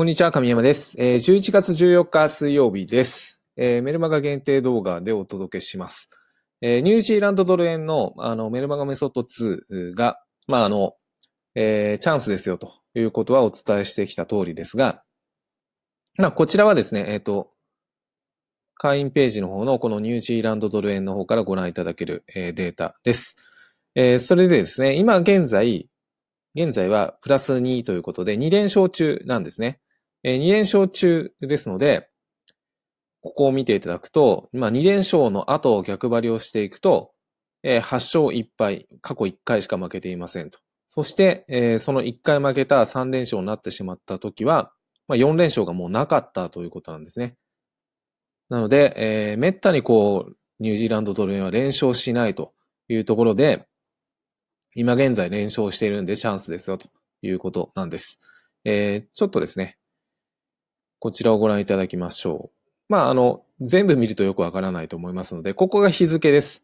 こんにちは、神山です。えー11月14日水曜日です。えーメルマガ限定動画でお届けします。えーニュージーランドドル円のあのメルマガメソッド2が、まあ、あの、えチャンスですよということはお伝えしてきた通りですが、まあ、こちらはですね、えっ、と、会員ページの方のこのニュージーランドドル円の方からご覧いただける、えデータです。えそれでですね、今現在、現在はプラス2ということで2連勝中なんですね。えー2連勝中ですので、ここを見ていただくと、まあ、2連勝の後を逆張りをしていくと、えー8勝1敗、過去1回しか負けていませんと。そして、えーその1回負けた3連勝になってしまった時は、まあ、4連勝がもうなかったということなんですね。なので、えー、めったにこう、ニュージーランドドル円は連勝しないというところで、今現在連勝しているんでチャンスですよということなんです。えーちょっとですね、こちらをご覧いただきましょう。まあ、あの、全部見るとよくわからないと思いますので、ここが日付です。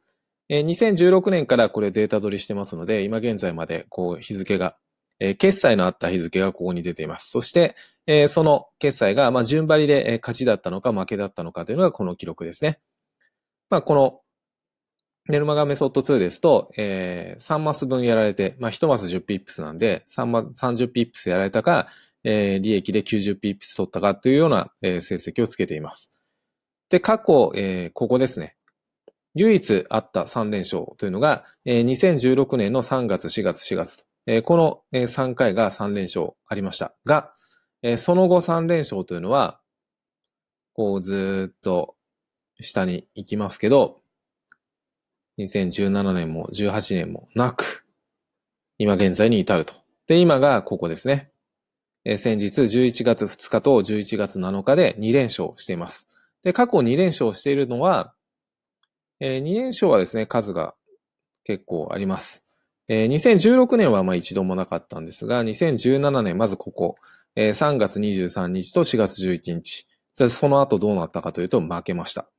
えー2016年からこれデータ取りしてますので、今現在までこう日付が、えー決済のあった日付がここに出ています。そして、えーその決済が、まあ、順張りでえ勝ちだったのか負けだったのかというのがこの記録ですね。まあ、このメルマガメソッド2ですと、えー3マス分やられて、まあ、1マス10ピップスなんで、3マ30ピップスやられたか、えー利益で90ピップス取ったかというような、えー成績をつけています。で、過去、えーここですね。唯一あった3連勝というのが、えー2016年の3月、4月、4月と。えーこのえー3回が3連勝ありました。が、えーその後3連勝というのは、こうずっと下に行きますけど、2017年も18年もなく、今現在に至ると。で、今がここですね。え先日11月2日と11月7日で2連勝しています。で、過去2連勝しているのは、えー2連勝はですね、数が結構あります。えー2016年はまあ一度もなかったんですが、2017年、まずここ、えー3月23日と4月11日。そその後どうなったかというと負けました。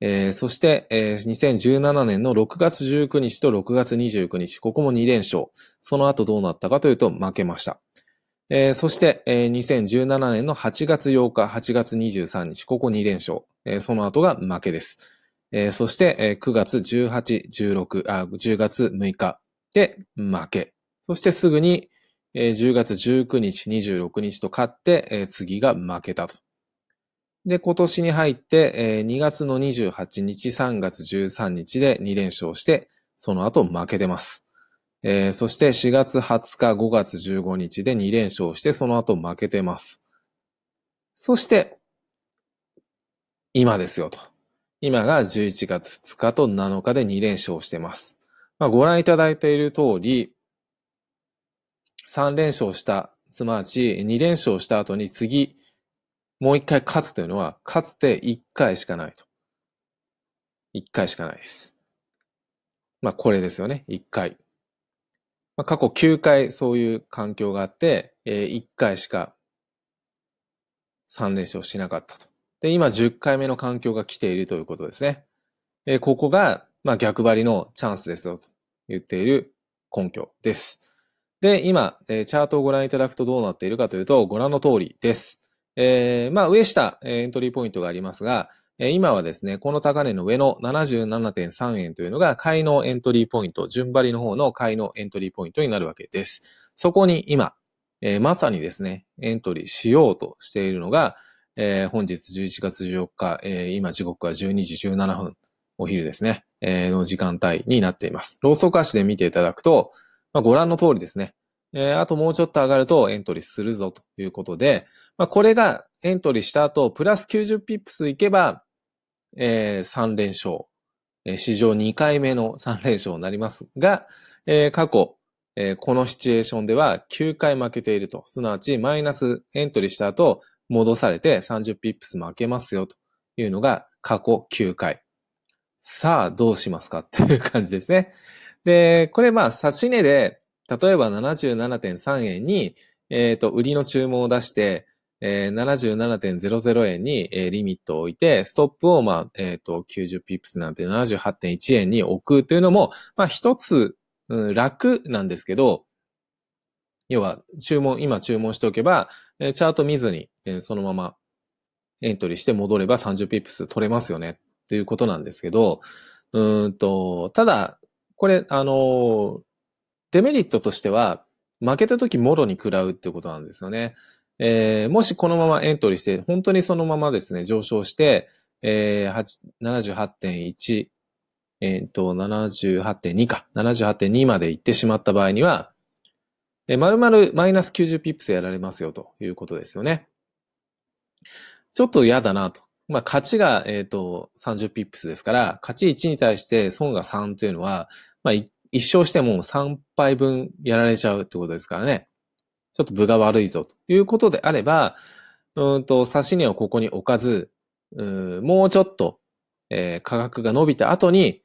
えーそして、えー2017年の6月19日と6月29日、ここも2連勝。その後どうなったかというと負けました。えーそして、えー2017年の8月8日、8月23日、ここ2連勝。えーその後が負けです。えーそして、えー9月18、16、あ、10月6日で負け。そしてすぐに、えー10月19日、26日と勝って、えー次が負けたと。で、今年に入って、えー2月の28日、3月13日で2連勝して、その後負けてます。えーそして4月20日、5月15日で2連勝して、その後負けてます。そして、今ですよと。今が11月2日と7日で2連勝してます。まあ、ご覧いただいている通り、3連勝した、すなわち2連勝した後に次、もう1回勝つというのは、かつて1回しかないと。1回しかないです。まあ、これですよね。1回。まあ、過去9回そういう環境があって、えー1回しか3連勝しなかったと。で、今10回目の環境が来ているということですね。えーここが、まあ、逆張りのチャンスですよと言っている根拠です。で、今、えーチャートをご覧いただくとどうなっているかというと、ご覧の通りです。えーまあ、上下、エントリーポイントがありますが、今はですね、この高値の上の77.3円というのが買いのエントリーポイント、順張りの方の買いのエントリーポイントになるわけです。そこに今、えーまさにですね、エントリーしようとしているのが、えー本日11月14日、えー今時刻は12時17分、お昼ですね、の時間帯になっています。ローソク足で見ていただくと、まあ、ご覧の通りですね。あともうちょっと上がるとエントリーするぞということで、まあ、これがエントリーした後、プラス90ピップスいけば、えー3連勝。え史上2回目の3連勝になりますが、えー過去、えーこのシチュエーションでは9回負けていると。すなわち、マイナスエントリーした後、戻されて30ピップス負けますよというのが過去9回。さあ、どうしますかっていう感じですね。で、これまあ、差し値で、例えば77.3円に、えっ、と、売りの注文を出して、えー77.00円に、えーリミットを置いて、ストップを、まあ、えっ、と、90ピップスなんて78.1円に置くというのも、まあ、一つ、うん楽なんですけど、要は、注文、今注文しておけば、えー、チャート見ずに、えー、そのままエントリーして戻れば30ピップス取れますよねっていうことなんですけど、うんと、ただ、これ、あの、デメリットとしては、負けた時もろに食らうってことなんですよね。えー、もしこのままエントリーして、本当にそのままですね、上昇して、えー、78.1、えっ、ー、と、78.2か、78.2まで行ってしまった場合には、えー、丸々マイナス90ピップスやられますよということですよね。ちょっと嫌だなと。まあ、勝ちが、えっ、ー、と、30ピップスですから、勝ち1に対して損が3というのは、まあ、一勝しても3敗分やられちゃうってことですからね。ちょっと分が悪いぞということであれば、うんと、差し値をここに置かず、うもうちょっと、えー、価格が伸びた後に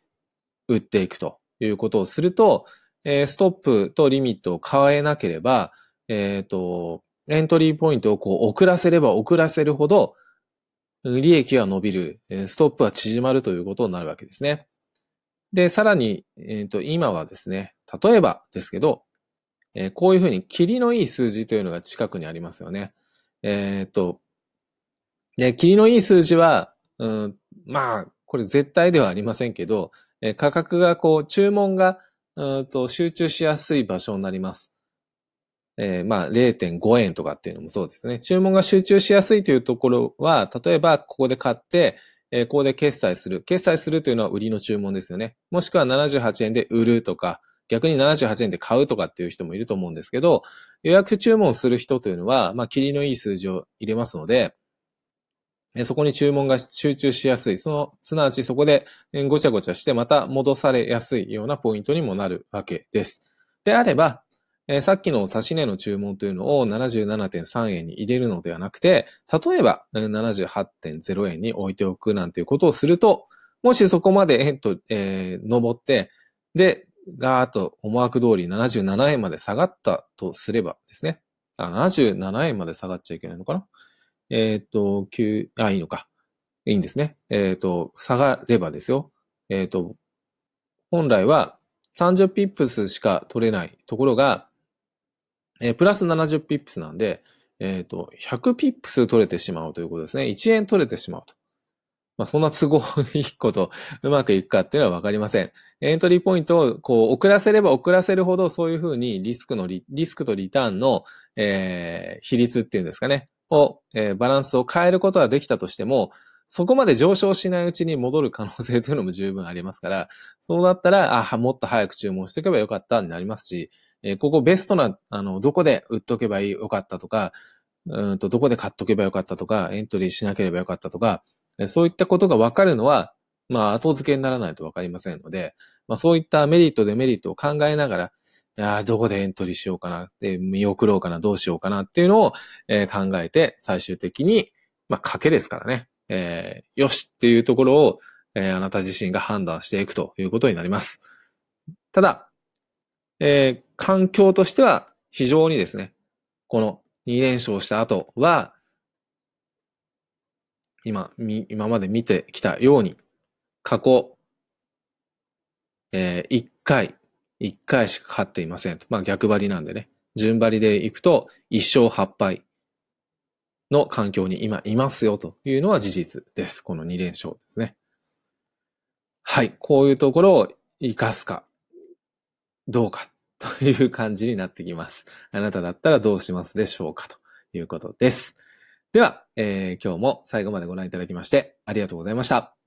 売っていくということをすると、えー、ストップとリミットを変えなければ、えっ、ー、と、エントリーポイントをこう遅らせれば遅らせるほど、利益が伸びる、ストップは縮まるということになるわけですね。で、さらに、えっ、ー、と、今はですね、例えばですけど、え、こういうふうに、霧のいい数字というのが近くにありますよね。えっ、と、で、霧のいい数字は、うん、まあ、これ絶対ではありませんけど、え価格がこう、注文が、うんと集中しやすい場所になります。えー、まあ、0.5円とかっていうのもそうですね。注文が集中しやすいというところは、例えば、ここで買って、えー、ここで決済する。決済するというのは売りの注文ですよね。もしくは78円で売るとか、逆に78円で買うとかっていう人もいると思うんですけど、予約注文する人というのは、まあ、霧のいい数字を入れますので、そこに注文が集中しやすい。その、すなわちそこでごちゃごちゃしてまた戻されやすいようなポイントにもなるわけです。であれば、えさっきの差し値の注文というのを77.3円に入れるのではなくて、例えば78.0円に置いておくなんていうことをすると、もしそこまで円と、えー、登って、で、ガーッと思惑通り77円まで下がったとすればですね。あ、77円まで下がっちゃいけないのかな？えっ、と、9、あ、いいのか。いいんですね。えっ、と、下がればですよ。えっ、と、本来は30ピップスしか取れないところが、えー、プラス70ピップスなんで、えっ、と、100ピップス取れてしまうということですね。1円取れてしまうと。まあ、そんな都合いいこと うまくいくかっていうのはわかりません。エントリーポイントをこう遅らせれば遅らせるほどそういうふうにリスクのリ、リスクとリターンの、えー、比率っていうんですかね。を、えー、バランスを変えることはできたとしても、そこまで上昇しないうちに戻る可能性というのも十分ありますから、そうだったら、あ、もっと早く注文しておけばよかったになりますし、えー、ここベストな、あの、どこで売っとけばよかったとか、うんと、どこで買っとけばよかったとか、エントリーしなければよかったとか、そういったことがわかるのは、まあ、後付けにならないとわかりませんので、まあ、そういったメリット、デメリットを考えながら、いやどこでエントリーしようかな、で見送ろうかな、どうしようかなっていうのを、えー、考えて、最終的に、まあ、賭けですからね、えー、よしっていうところを、えー、あなた自身が判断していくということになります。ただ、えー、環境としては非常にですね、この2連勝した後は、今、今まで見てきたように、過去、えー、1回、1回しか勝っていません。まあ逆張りなんでね。順張りでいくと1勝8敗の環境に今いますよというのは事実です。この2連勝ですね。はい。こういうところを活かすか、どうかという感じになってきます。あなただったらどうしますでしょうかということです。では、えー、今日も最後までご覧いただきましてありがとうございました。